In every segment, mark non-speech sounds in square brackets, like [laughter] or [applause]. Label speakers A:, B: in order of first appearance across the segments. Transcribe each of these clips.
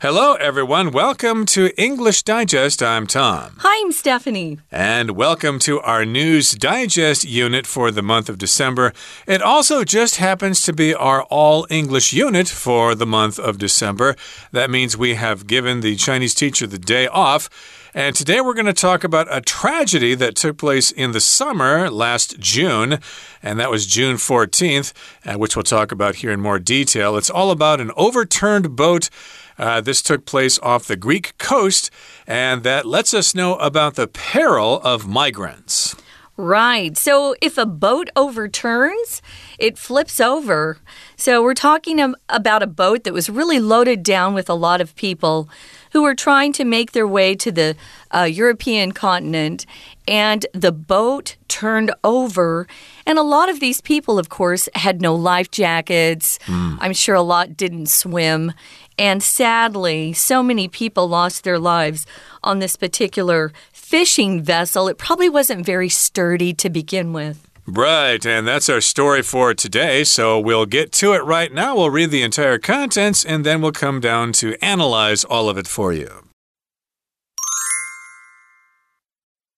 A: Hello, everyone. Welcome to English Digest. I'm Tom.
B: Hi, I'm Stephanie.
A: And welcome to our News Digest unit for the month of December. It also just happens to be our all English unit for the month of December. That means we have given the Chinese teacher the day off. And today we're going to talk about a tragedy that took place in the summer last June, and that was June 14th, uh, which we'll talk about here in more detail. It's all about an overturned boat uh, this took place off the Greek coast, and that lets us know about the peril of migrants.
B: Right. So if a boat overturns, it flips over. So we're talking about a boat that was really loaded down with a lot of people who were trying to make their way to the uh, European continent. And the boat turned over. And a lot of these people, of course, had no life jackets. Mm. I'm sure a lot didn't swim. And sadly, so many people lost their lives on this particular fishing vessel. It probably wasn't very sturdy to begin with.
A: Right, and that's our story for today. So we'll get to it right now. We'll read the entire contents and then we'll come down to analyze all of it for you.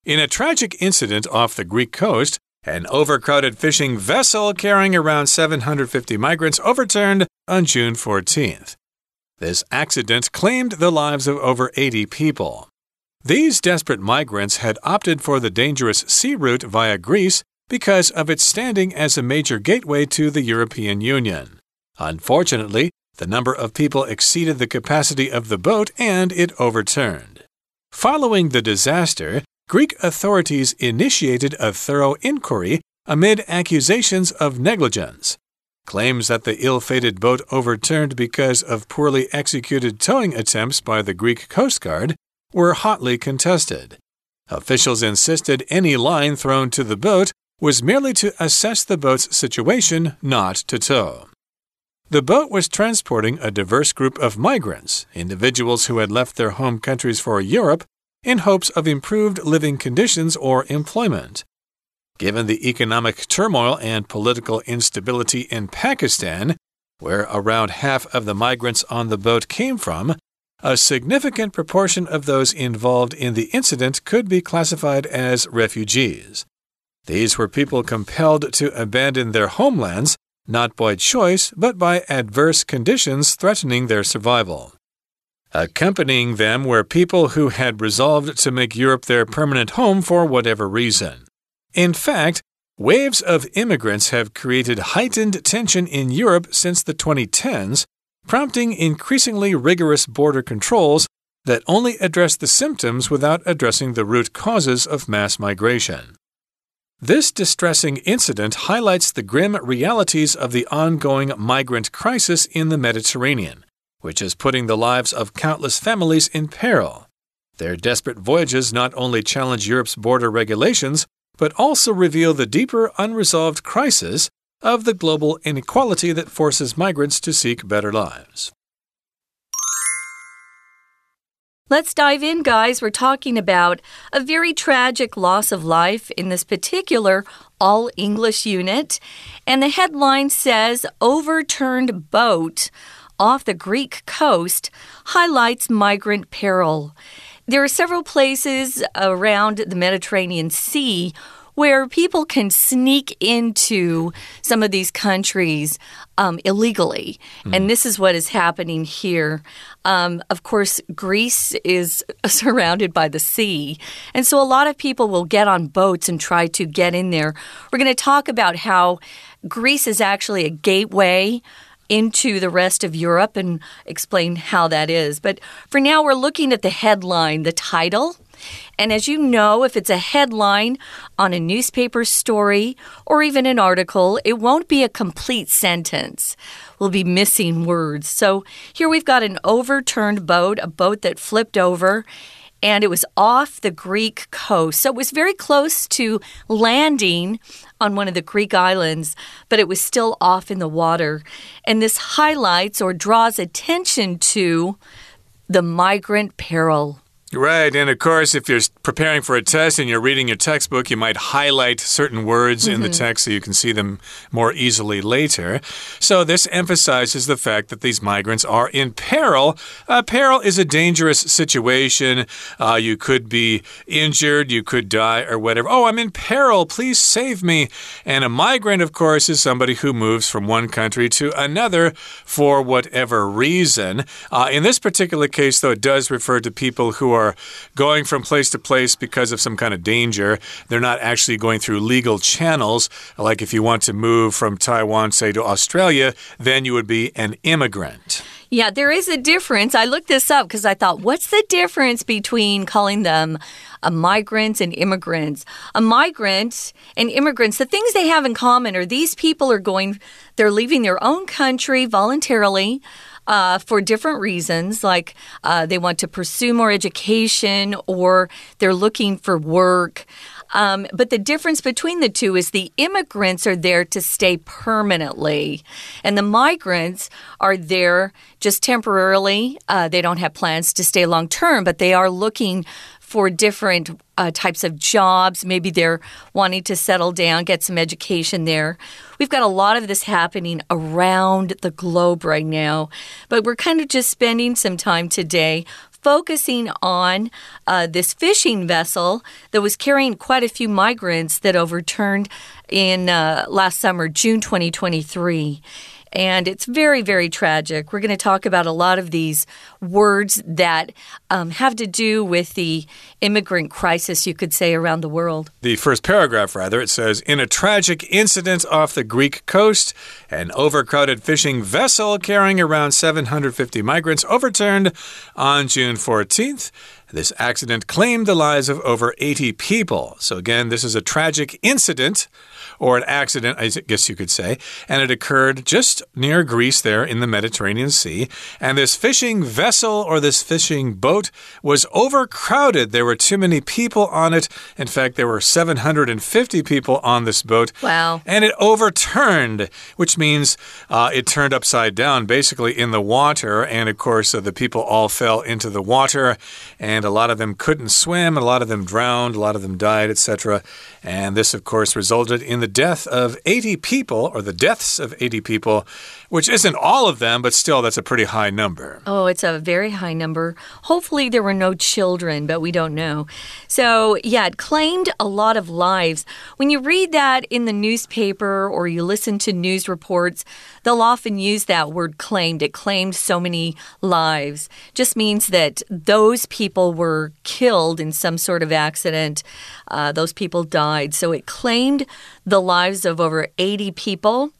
A: In a tragic incident off the Greek coast, an overcrowded fishing vessel carrying around 750 migrants overturned on June 14th. This accident claimed the lives of over 80 people. These desperate migrants had opted for the dangerous sea route via Greece because of its standing as a major gateway to the European Union. Unfortunately, the number of people exceeded the capacity of the boat and it overturned. Following the disaster, Greek authorities initiated a thorough inquiry amid accusations of negligence. Claims that the ill fated boat overturned because of poorly executed towing attempts by the Greek Coast Guard were hotly contested. Officials insisted any line thrown to the boat was merely to assess the boat's situation, not to tow. The boat was transporting a diverse group of migrants, individuals who had left their home countries for Europe in hopes of improved living conditions or employment. Given the economic turmoil and political instability in Pakistan, where around half of the migrants on the boat came from, a significant proportion of those involved in the incident could be classified as refugees. These were people compelled to abandon their homelands, not by choice, but by adverse conditions threatening their survival. Accompanying them were people who had resolved to make Europe their permanent home for whatever reason. In fact, waves of immigrants have created heightened tension in Europe since the 2010s, prompting increasingly rigorous border controls that only address the symptoms without addressing the root causes of mass migration. This distressing incident highlights the grim realities of the ongoing migrant crisis in the Mediterranean, which is putting the lives of countless families in peril. Their desperate voyages not only challenge Europe's border regulations, but also reveal the deeper unresolved crisis of the global inequality that forces migrants to seek better lives.
B: Let's dive in, guys. We're talking about a very tragic loss of life in this particular all English unit. And the headline says Overturned boat off the Greek coast highlights migrant peril. There are several places around the Mediterranean Sea where people can sneak into some of these countries um, illegally. Mm. And this is what is happening here. Um, of course, Greece is [laughs] surrounded by the sea. And so a lot of people will get on boats and try to get in there. We're going to talk about how Greece is actually a gateway into the rest of Europe and explain how that is. But for now, we're looking at the headline, the title. And as you know, if it's a headline on a newspaper story or even an article, it won't be a complete sentence. We'll be missing words. So here we've got an overturned boat, a boat that flipped over and it was off the Greek coast. So it was very close to landing on one of the Greek islands, but it was still off in the water. And this highlights or draws attention to the migrant peril.
A: Right. And of course, if you're preparing for a test and you're reading your textbook, you might highlight certain words mm -hmm. in the mm-hmm. text so you can see them more easily later. So, this emphasizes the fact that these migrants are in peril. Uh, peril is a dangerous situation. Uh, you could be injured, you could die, or whatever. Oh, I'm in peril. Please save me. And a migrant, of course, is somebody who moves from one country to another for whatever reason. Uh, in this particular case, though, it does refer to people who are going from place to place because of some kind of danger. They're not actually going through legal channels. Like if you want to move from Taiwan, say, to Australia, then you would be an immigrant.
B: Yeah, there is a difference. I looked this up because I thought, what's the difference between calling them a migrants and immigrants? A migrant and immigrants, the things they have in common are these people are going, they're leaving their own country voluntarily uh, for different reasons, like uh, they want to pursue more education or they're looking for work. Um, but the difference between the two is the immigrants are there to stay permanently, and the migrants are there just temporarily. Uh, they don't have plans to stay long term, but they are looking for different uh, types of jobs. Maybe they're wanting to settle down, get some education there. We've got a lot of this happening around the globe right now, but we're kind of just spending some time today focusing on uh, this fishing vessel that was carrying quite a few migrants that overturned in uh, last summer, June 2023. And it's very, very tragic. We're going to talk about a lot of these words that um, have to do with the immigrant crisis, you could say, around the world.
A: The first paragraph, rather, it says In a tragic incident off the Greek coast, an overcrowded fishing vessel carrying around 750 migrants overturned on June 14th. This accident claimed the lives of over 80 people. So, again, this is a tragic incident or an accident, I guess you could say, and it occurred just near Greece there in the Mediterranean Sea. And this fishing vessel or this fishing boat was overcrowded. There were too many people on it. In fact, there were 750 people on this boat.
B: Wow.
A: And it overturned, which means uh, it turned upside down, basically in the water. And of course, uh, the people all fell into the water, and a lot of them couldn't swim, a lot of them drowned, a lot of them died, etc. And this, of course, resulted in the death of 80 people, or the deaths of 80 people, which isn't all of them, but still, that's a pretty high number.
B: Oh, it's a very high number. Hopefully, there were no children, but we don't know. So, yeah, it claimed a lot of lives. When you read that in the newspaper or you listen to news reports, they'll often use that word claimed. It claimed so many lives. Just means that those people were killed in some sort of accident. Uh, those people died. So it claimed the lives of over 80 people.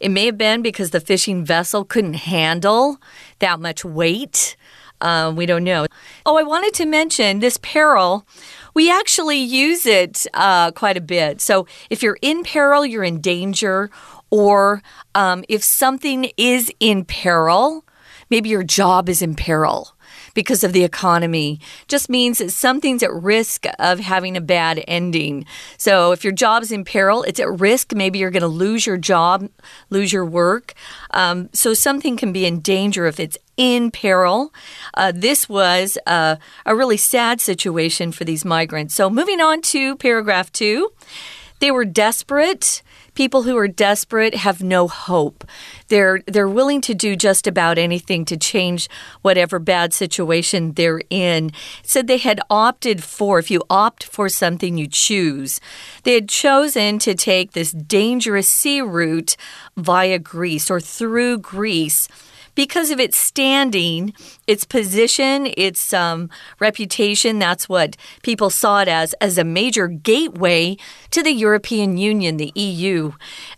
B: It may have been because the fishing vessel couldn't handle that much weight. Uh, we don't know. Oh, I wanted to mention this peril. We actually use it uh, quite a bit. So if you're in peril, you're in danger, or um, if something is in peril, maybe your job is in peril because of the economy just means that something's at risk of having a bad ending. So if your job's in peril, it's at risk. Maybe you're going to lose your job, lose your work. Um, so something can be in danger if it's in peril. Uh, this was uh, a really sad situation for these migrants. So moving on to paragraph two. They were desperate. People who are desperate have no hope. They're they're willing to do just about anything to change whatever bad situation they're in. Said they had opted for if you opt for something you choose. They had chosen to take this dangerous sea route via Greece or through Greece because of its standing, its position, its um, reputation. That's what people saw it as, as a major gateway to the European Union, the EU.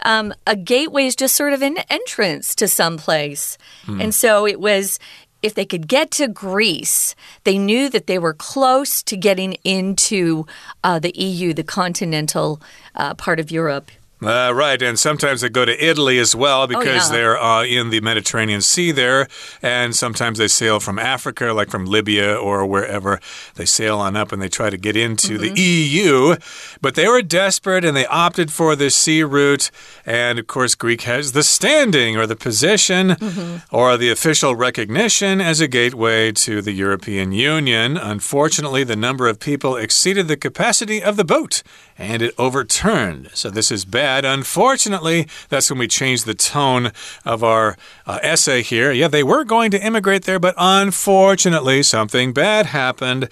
B: Um, a gateway is just sort of an entrance to some place. Hmm. And so it was if they could get to Greece, they knew that they were close to getting into uh, the EU, the continental uh, part of Europe.
A: Uh, right, and sometimes they go to Italy as well
B: Oh,
A: because
B: yeah.
A: they're uh, in the Mediterranean Sea there, and sometimes they sail from Africa, like from Libya or wherever. They sail on up and they try to get into
B: Mm-hmm.
A: the EU, but they were desperate and they opted for the sea route. And of course, Greek has the standing or the position
B: Mm-hmm.
A: or the official recognition as a gateway to the European Union. Unfortunately, the number of people exceeded the capacity of the boat and it overturned. So this is bad. Unfortunately, that's when we changed the tone of our uh, essay here. Yeah, they were going to immigrate there, but unfortunately, something bad happened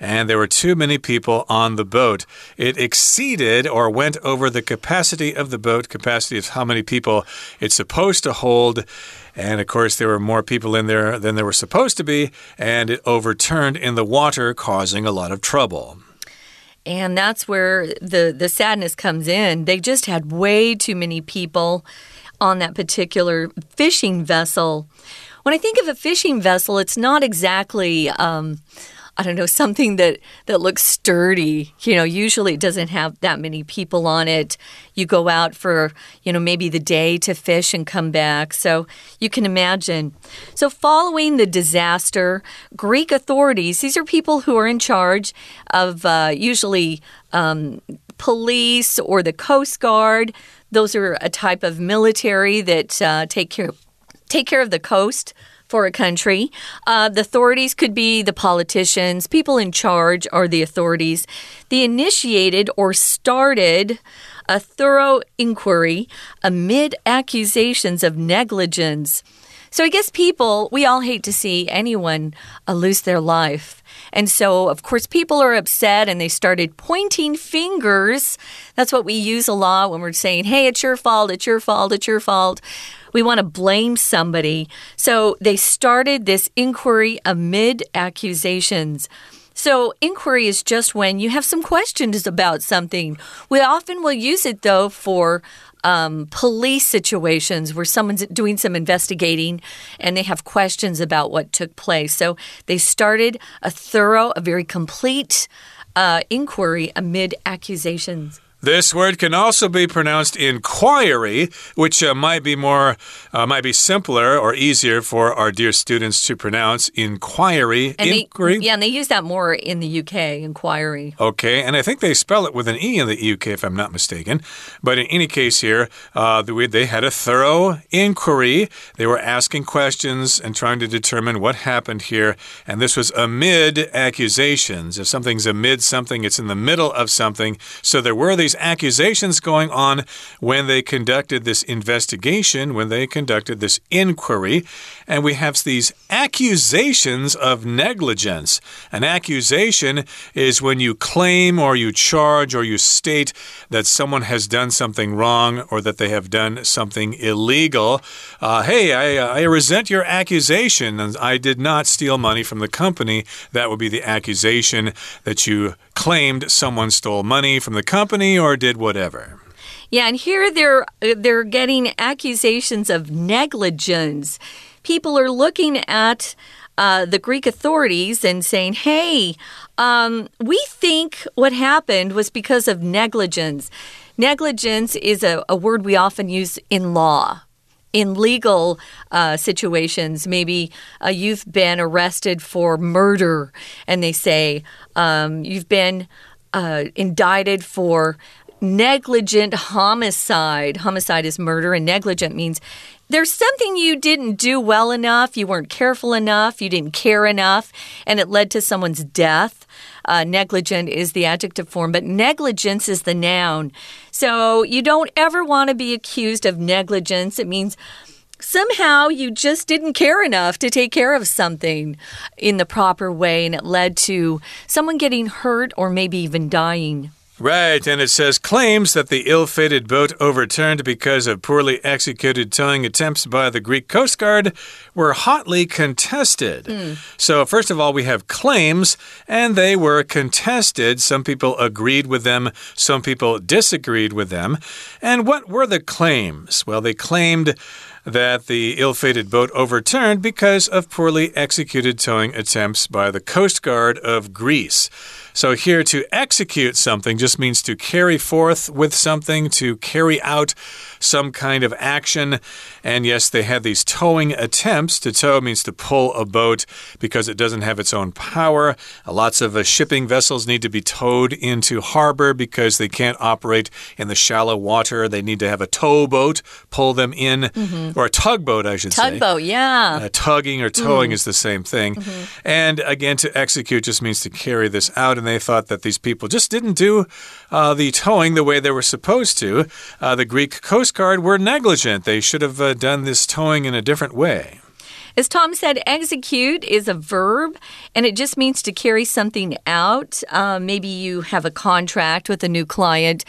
A: and there were too many people on the boat. It exceeded or went over the capacity of the boat, capacity of how many people it's supposed to hold. And of course, there were more people in there than there were supposed to be, and it overturned in the water, causing a lot of trouble.
B: And that's where the the sadness comes in. They just had way too many people on that particular fishing vessel. When I think of a fishing vessel, it's not exactly um, I don't know something that that looks sturdy. You know, usually it doesn't have that many people on it. You go out for you know maybe the day to fish and come back. So you can imagine. So following the disaster, Greek authorities these are people who are in charge of uh, usually. Um, police or the Coast Guard. Those are a type of military that uh, take care take care of the coast for a country. Uh, the authorities could be the politicians, people in charge are the authorities. They initiated or started a thorough inquiry amid accusations of negligence. So I guess people, we all hate to see anyone uh, lose their life. And so, of course, people are upset and they started pointing fingers. That's what we use a lot when we're saying, hey, it's your fault, it's your fault, it's your fault. We want to blame somebody. So they started this inquiry amid accusations. So, inquiry is just when you have some questions about something. We often will use it, though, for um, police situations where someone's doing some investigating and they have questions about what took place. So, they started a thorough, a very complete uh, inquiry amid accusations.
A: This word can also be pronounced inquiry, which uh, might be more, uh, might be simpler or easier for our dear students to pronounce. Inquiry,
B: And
A: inquiry.
B: They, yeah, and they use that more in the UK, inquiry.
A: Okay, and I think they spell it with an E in the UK, if I'm not mistaken. But in any case, here, uh, the they had a thorough inquiry. They were asking questions and trying to determine what happened here. And this was amid accusations. If something's amid something, it's in the middle of something. So there were these accusations going on when they conducted this investigation, when they conducted this inquiry. And we have these accusations of negligence. An accusation is when you claim or you charge or you state that someone has done something wrong or that they have done something illegal. Uh, hey, I, I resent your accusation. and I did not steal money from the company. That would be the accusation that you claimed someone stole money from the company or did whatever.
B: Yeah, and here they're they're getting accusations of negligence. People are looking at uh, the Greek authorities and saying, "Hey, um, we think what happened was because of negligence." Negligence is a, a word we often use in law. In legal uh, situations, maybe uh, you've been arrested for murder, and they say um, you've been uh, indicted for negligent homicide. Homicide is murder, and negligent means there's something you didn't do well enough, you weren't careful enough, you didn't care enough, and it led to someone's death. Uh, negligent is the adjective form, but negligence is the noun. So you don't ever want to be accused of negligence. It means somehow you just didn't care enough to take care of something in the proper way, and it led to someone getting hurt or maybe even dying.
A: Right, and it says claims that the ill fated boat overturned because of poorly executed towing attempts by the Greek Coast Guard were hotly contested. Hmm. So, first of all, we have claims, and they were contested. Some people agreed with them, some people disagreed with them. And what were the claims? Well, they claimed that the ill fated boat overturned because of poorly executed towing attempts by the Coast Guard of Greece. So here to execute something just means to carry forth with something, to carry out some kind of action. And yes, they had these towing attempts. To tow means to pull a boat because it doesn't have its own power. Uh, lots of uh, shipping vessels need to be towed into harbor because they can't operate in the shallow water. They need to have a towboat pull them in, mm -hmm. or a tugboat, I should
B: tugboat,
A: say.
B: Tugboat, yeah.
A: Uh, tugging or towing mm. is the same thing. Mm -hmm. And again, to execute just means to carry this out. And they thought that these people just didn't do uh, the towing the way they were supposed to. Uh, the Greek Coast Guard were negligent. They should have uh, done this towing in a different way.
B: As Tom said, execute is a verb and it just means to carry something out. Uh, maybe you have a contract with a new client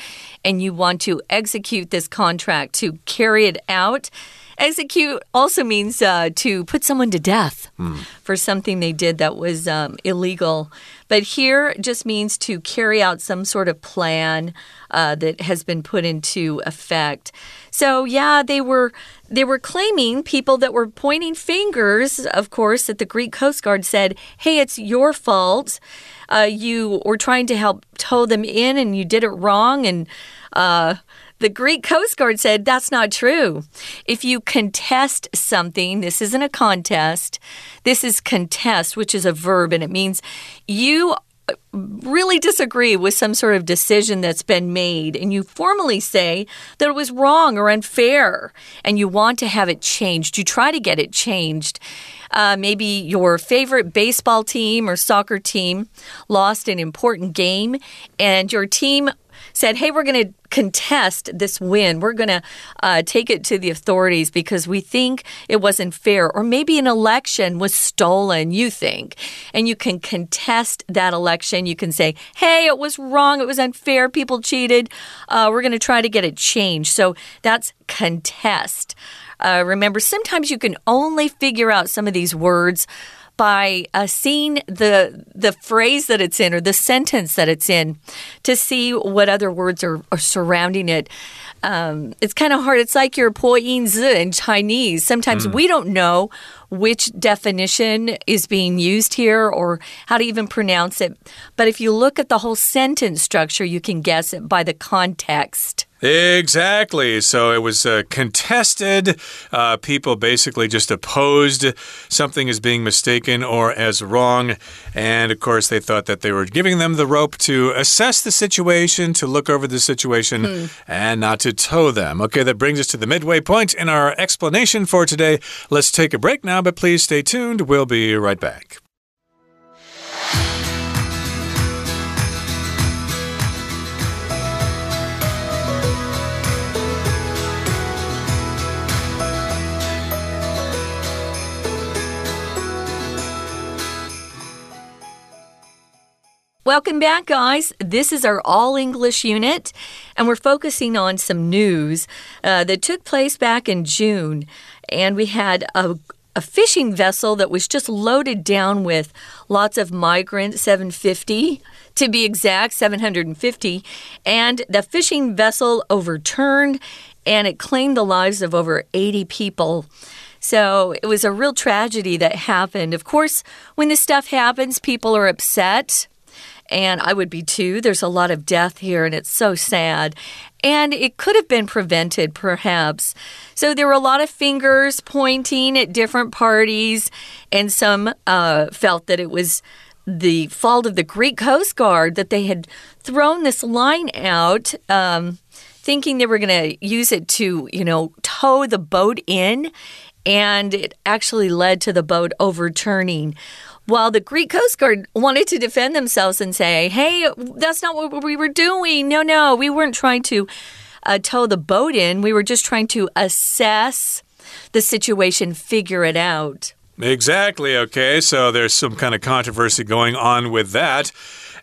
B: and you want to execute this contract to carry it out. Execute also means uh, to put someone to death mm. for something they did that was um, illegal. But here just means to carry out some sort of plan uh, that has been put into effect. So yeah, they were they were claiming people that were pointing fingers. Of course, that the Greek Coast Guard said, "Hey, it's your fault. Uh, you were trying to help tow them in, and you did it wrong." And uh, the Greek Coast Guard said that's not true. If you contest something, this isn't a contest, this is contest, which is a verb, and it means you really disagree with some sort of decision that's been made and you formally say that it was wrong or unfair and you want to have it changed, you try to get it changed. Uh, maybe your favorite baseball team or soccer team lost an important game and your team said, Hey, we're going to contest this win. We're going to uh, take it to the authorities because we think it wasn't fair. Or maybe an election was stolen, you think. And you can contest that election. You can say, Hey, it was wrong. It was unfair. People cheated. Uh, we're going to try to get it changed. So that's contest. Uh, remember, sometimes you can only figure out some of these words by uh, seeing the the phrase that it's in or the sentence that it's in to see what other words are, are surrounding it. Um, it's kind of hard. It's like your po in Chinese. Sometimes mm. we don't know which definition is being used here or how to even pronounce it. But if you look at the whole sentence structure, you can guess it by the context.
A: Exactly. So it was uh, contested. Uh, people basically just opposed something as being mistaken or as wrong. And of course, they thought that they were giving them the rope to assess the situation, to look over the situation, hmm. and not to tow them. Okay, that brings us to the midway point in our explanation for today. Let's take a break now, but please stay tuned. We'll be right back.
B: Welcome back, guys. This is our all English unit, and we're focusing on some news uh, that took place back in June. And we had a, a fishing vessel that was just loaded down with lots of migrants, 750 to be exact, 750. And the fishing vessel overturned and it claimed the lives of over 80 people. So it was a real tragedy that happened. Of course, when this stuff happens, people are upset and I would be too. There's a lot of death here, and it's so sad. And it could have been prevented, perhaps. So there were a lot of fingers pointing at different parties, and some uh, felt that it was the fault of the Greek Coast Guard that they had thrown this line out. Um, thinking they were going to use it to, you know, tow the boat in, and it actually led to the boat overturning. While the Greek Coast Guard wanted to defend themselves and say, hey, that's not what we were doing. No, no, we weren't trying to uh, tow the boat in. We were just trying to assess the situation, figure it out.
A: Exactly. Okay. So there's some kind of controversy going on with that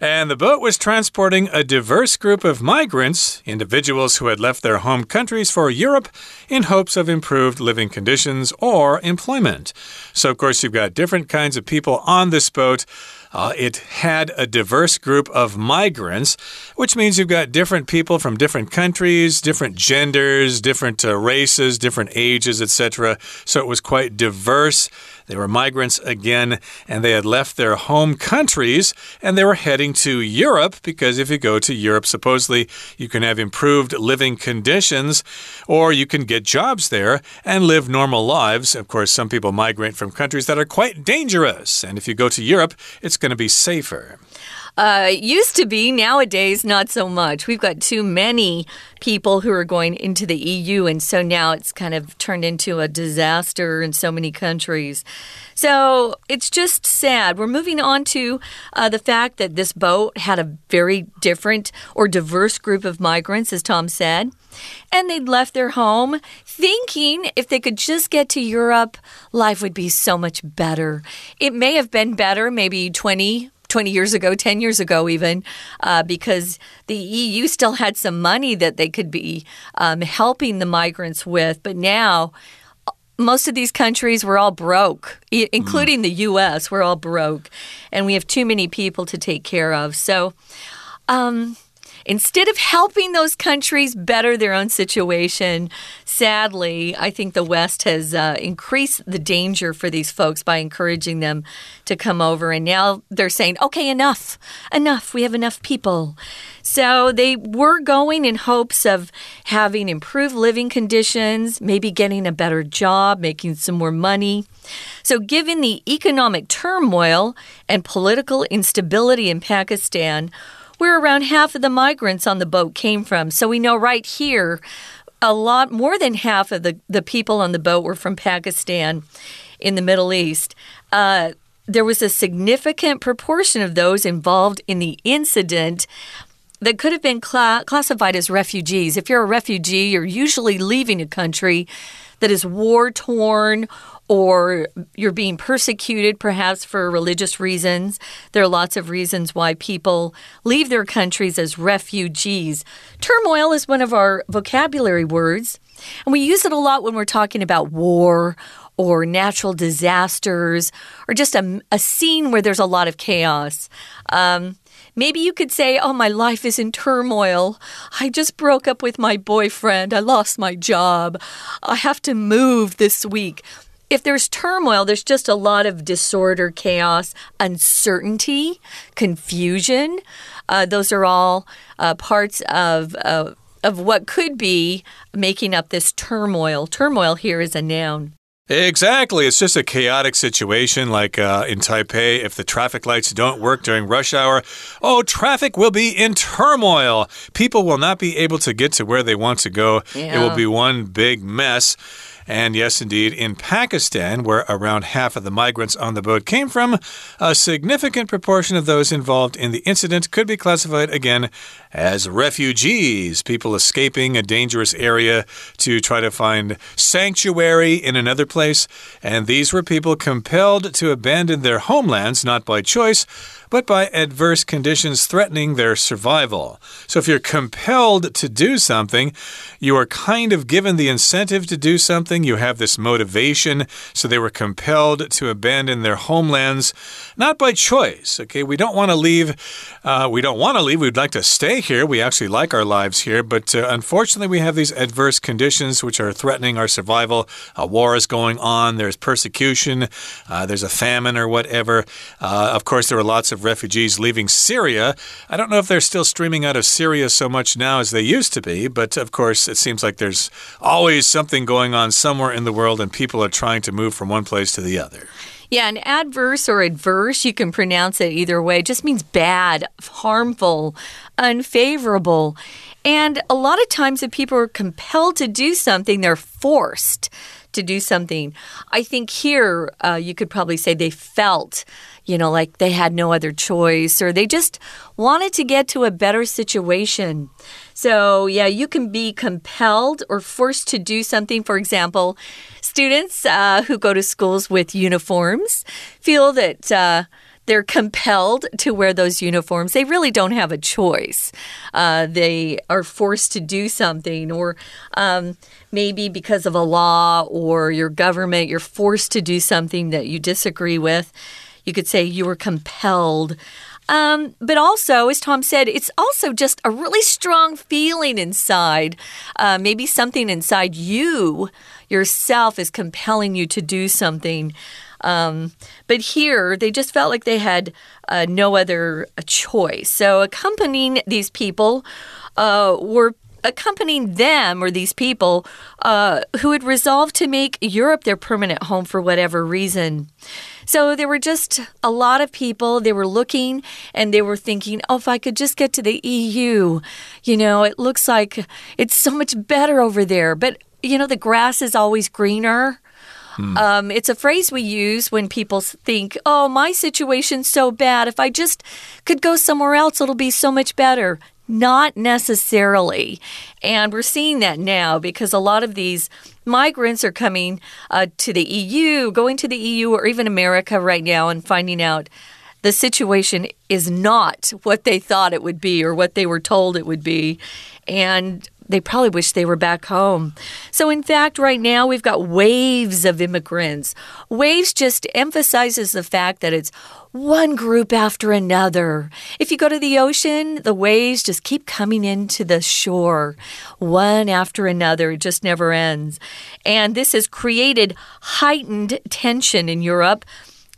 A: and the boat was transporting a diverse group of migrants, individuals who had left their home countries for Europe in hopes of improved living conditions or employment. So, of course, you've got different kinds of people on this boat. Uh, it had a diverse group of migrants, which means you've got different people from different countries, different genders, different uh, races, different ages, etc. So it was quite diverse. They were migrants again, and they had left their home countries and they were heading to Europe because if you go to Europe, supposedly you can have improved living conditions or you can get jobs there and live normal lives. Of course, some people migrate from countries that are quite dangerous. And if you go to Europe, it's going to be safer.
B: Uh, used to be, nowadays, not so much. We've got too many people who are going into the EU, and so now it's kind of turned into a disaster in so many countries. So it's just sad. We're moving on to uh, the fact that this boat had a very different or diverse group of migrants, as Tom said. And they'd left their home thinking if they could just get to Europe, life would be so much better. It may have been better maybe 20, 20 years ago, 10 years ago, even, uh, because the EU still had some money that they could be um, helping the migrants with. But now, most of these countries were all broke, including mm. the US. We're all broke, and we have too many people to take care of. So, um, instead of helping those countries better their own situation, sadly, I think the West has uh, increased the danger for these folks by encouraging them to come over. And now they're saying, okay, enough, enough. We have enough people. So they were going in hopes of having improved living conditions, maybe getting a better job, making some more money. So, given the economic turmoil and political instability in Pakistan, where around half of the migrants on the boat came from. So we know right here, a lot more than half of the, the people on the boat were from Pakistan in the Middle East. Uh, there was a significant proportion of those involved in the incident that could have been cl classified as refugees. If you're a refugee, you're usually leaving a country that is war torn or you're being persecuted perhaps for religious reasons. There are lots of reasons why people leave their countries as refugees. Turmoil is one of our vocabulary words, and we use it a lot when we're talking about war or natural disasters or just a, a scene where there's a lot of chaos. Um, Maybe you could say, Oh, my life is in turmoil. I just broke up with my boyfriend. I lost my job. I have to move this week if there's turmoil, there's just a lot of disorder, chaos, uncertainty, confusion. Uh, those are all uh, parts of. Uh, of what could be making up this turmoil. Turmoil here is a noun.
A: Exactly. It's just a chaotic situation like uh, in Taipei. If the traffic lights don't work during rush hour, oh, traffic will be in turmoil. People will not be able to get to where they want to go. Yeah. It will be one big mess. And yes, indeed, in Pakistan, where around half of the migrants on the boat came from, a significant proportion of those involved in the incident could be classified again as refugees, people escaping a dangerous area to try to find sanctuary in another place. And these were people compelled to abandon their homelands, not by choice but by adverse conditions threatening their survival. So if you're compelled to do something, you are kind of given the incentive to do something. You have this motivation. So they were compelled to abandon their homelands, not by choice. Okay, we don't want to leave. Uh, we don't want to leave. We'd like to stay here. We actually like our lives here, but uh, unfortunately, we have these adverse conditions which are threatening our survival. A war is going on. There's persecution. Uh, there's a famine or whatever. Uh, of course, there are lots of of refugees leaving Syria. I don't know if they're still streaming out of Syria so much now as they used to be, but of course, it seems like there's always something going on somewhere in the world and people are trying to move from one place to the other.
B: Yeah, an adverse or adverse, you can pronounce it either way, just means bad, harmful, unfavorable. And a lot of times, if people are compelled to do something, they're forced to do something. I think here uh, you could probably say they felt you know, like they had no other choice or they just wanted to get to a better situation. So, yeah, you can be compelled or forced to do something. For example, students uh, who go to schools with uniforms feel that. Uh, they're compelled to wear those uniforms. They really don't have a choice. Uh, they are forced to do something, or um, maybe because of a law or your government, you're forced to do something that you disagree with. You could say you were compelled. Um, but also, as Tom said, it's also just a really strong feeling inside. Uh, maybe something inside you yourself is compelling you to do something. Um, but here, they just felt like they had uh, no other choice. So, accompanying these people uh, were accompanying them or these people uh, who had resolved to make Europe their permanent home for whatever reason. So there were just a lot of people. They were looking and they were thinking, oh, if I could just get to the EU, you know, it looks like it's so much better over there. But, you know, the grass is always greener. Hmm. Um, it's a phrase we use when people think, oh, my situation's so bad. If I just could go somewhere else, it'll be so much better. Not necessarily. And we're seeing that now because a lot of these migrants are coming uh, to the EU, going to the EU or even America right now and finding out the situation is not what they thought it would be or what they were told it would be. And they probably wish they were back home. So, in fact, right now we've got waves of immigrants. Waves just emphasizes the fact that it's one group after another. If you go to the ocean, the waves just keep coming into the shore, one after another. It just never ends. And this has created heightened tension in Europe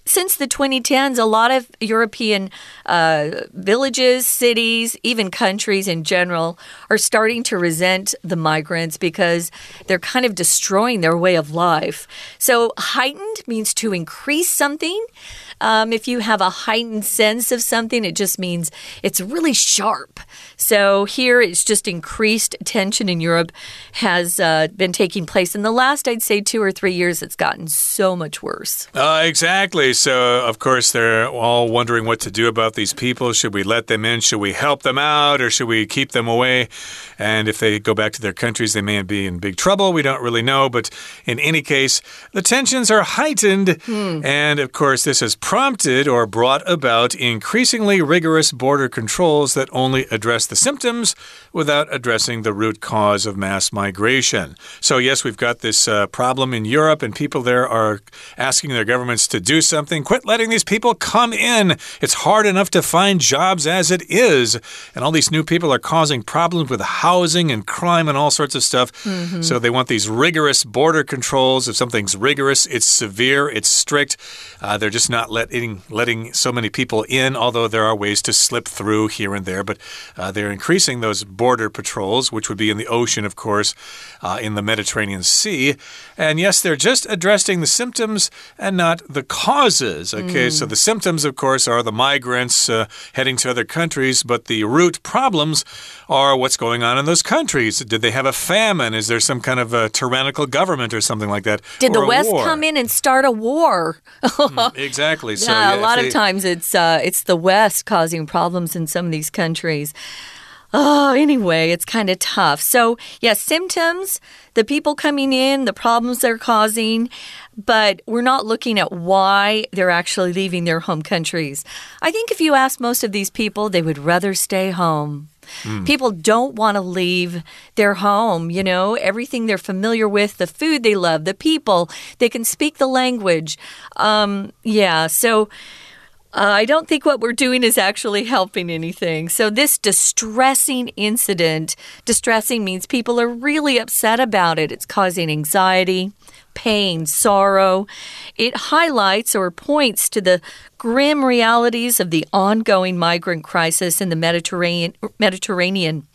B: since the 2010s, a lot of European uh, villages, cities, even countries in general are starting to resent the migrants because they're kind of destroying their way of life. So, heightened means to increase something. Um, if you have a heightened sense of something, it just means it's really sharp. So here it's just increased tension in Europe has uh, been taking place. In the last, I'd say, two or three years, it's gotten so much worse.
A: Uh, exactly. So, of course, they're all wondering what to do about these people. Should we let them in? Should we help them out? Or should we keep them away? And if they go back to their countries, they may be in big trouble. We don't really know. But in any case, the tensions are heightened. Hmm. And of course, this has prompted or brought about increasingly rigorous border controls that only address the symptoms without addressing the root cause of mass migration. So, yes, we've got this uh, problem in Europe, and people there are asking their governments to do something. Quit letting these people come in. It's hard enough to find jobs as it is. And all these new people are causing problems with housing and crime and all sorts of stuff. Mm -hmm. So, they want these rigorous border controls. If something's rigorous, it's severe, it's strict. Uh, they're just not letting, letting so many people in, although there are ways to slip through here and there. But uh, they're increasing those border patrols, which would be in the ocean, of course, uh, in the Mediterranean Sea. And yes, they're just addressing the symptoms and not the causes. Okay, mm. so the symptoms, of course, are the migrants uh, heading to other countries, but the root problems are what's going on in those countries. Did they have a famine? Is there some kind of a tyrannical government or something like that?
B: Did the West war? come in and start a war?
A: mm, exactly. [laughs]
B: So, yeah, yeah, a lot of times it's uh, it's the West causing problems in some of these countries. Oh, anyway, it's kind of tough. So, yes, yeah, symptoms, the people coming in, the problems they're causing, but we're not looking at why they're actually leaving their home countries. I think if you ask most of these people, they would rather stay home. Mm. People don't want to leave their home, you know, everything they're familiar with, the food they love, the people, they can speak the language. Um, yeah, so uh, I don't think what we're doing is actually helping anything. So, this distressing incident, distressing means people are really upset about it. It's causing anxiety, pain, sorrow. It highlights or points to the grim realities of the ongoing migrant crisis in the Mediterranean. Mediterranean.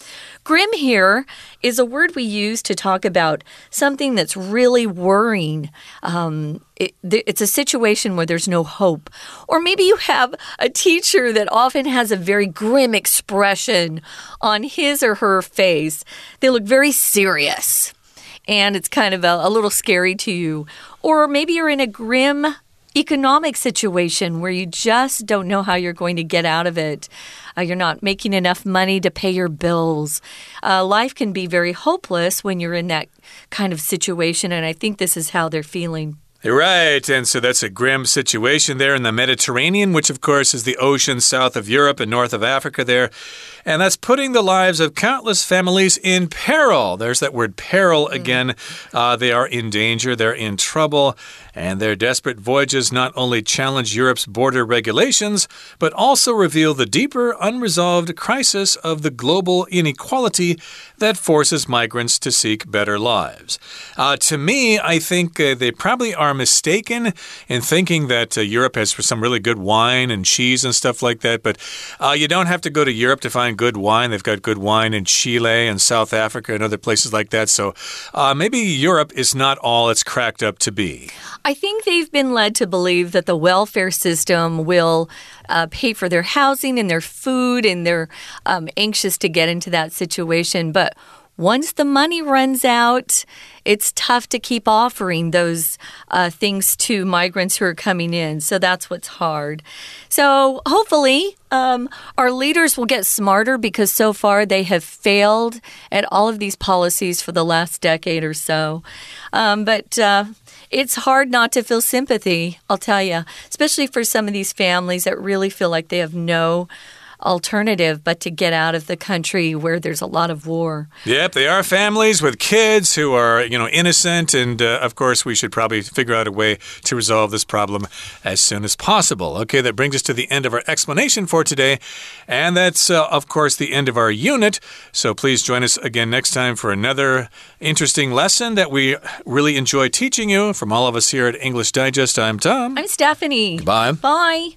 B: Grim here is a word we use to talk about something that's really worrying. Um, it, it's a situation where there's no hope. Or maybe you have a teacher that often has a very grim expression on his or her face. They look very serious and it's kind of a, a little scary to you. Or maybe you're in a grim economic situation where you just don't know how you're going to get out of it. Uh, you're not making enough money to pay your bills. Uh, life can be very hopeless when you're in that kind of situation, and I think this is how they're feeling.
A: Right, and so that's a grim situation there in the Mediterranean, which of course is the ocean south of Europe and north of Africa there. And that's putting the lives of countless families in peril. There's that word peril again. Uh, they are in danger, they're in trouble. And their desperate voyages not only challenge Europe's border regulations, but also reveal the deeper, unresolved crisis of the global inequality that forces migrants to seek better lives. Uh, to me, I think uh, they probably are mistaken in thinking that uh, Europe has some really good wine and cheese and stuff like that, but uh, you don't have to go to Europe to find good wine. They've got good wine in Chile and South Africa and other places like that. So uh, maybe Europe is not all it's cracked up to be.
B: I think they've been led to believe that the welfare system will uh, pay for their housing and their food, and they're um, anxious to get into that situation. But once the money runs out, it's tough to keep offering those uh, things to migrants who are coming in. So that's what's hard. So hopefully, um, our leaders will get smarter because so far they have failed at all of these policies for the last decade or so. Um, but uh, it's hard not to feel sympathy, I'll tell you, especially for some of these families that really feel like they have no alternative but to get out of the country where there's a lot of war.
A: Yep, they are families with kids who are, you know, innocent. And uh, of course, we should probably figure out a way to resolve this problem as soon as possible. Okay, that brings us to the end of our explanation for today. And that's, uh, of course, the end of our unit. So please join us again next time for another interesting lesson that we really enjoy teaching you. From all of us here at English Digest, I'm Tom.
B: I'm Stephanie.
A: Bye.
B: Bye.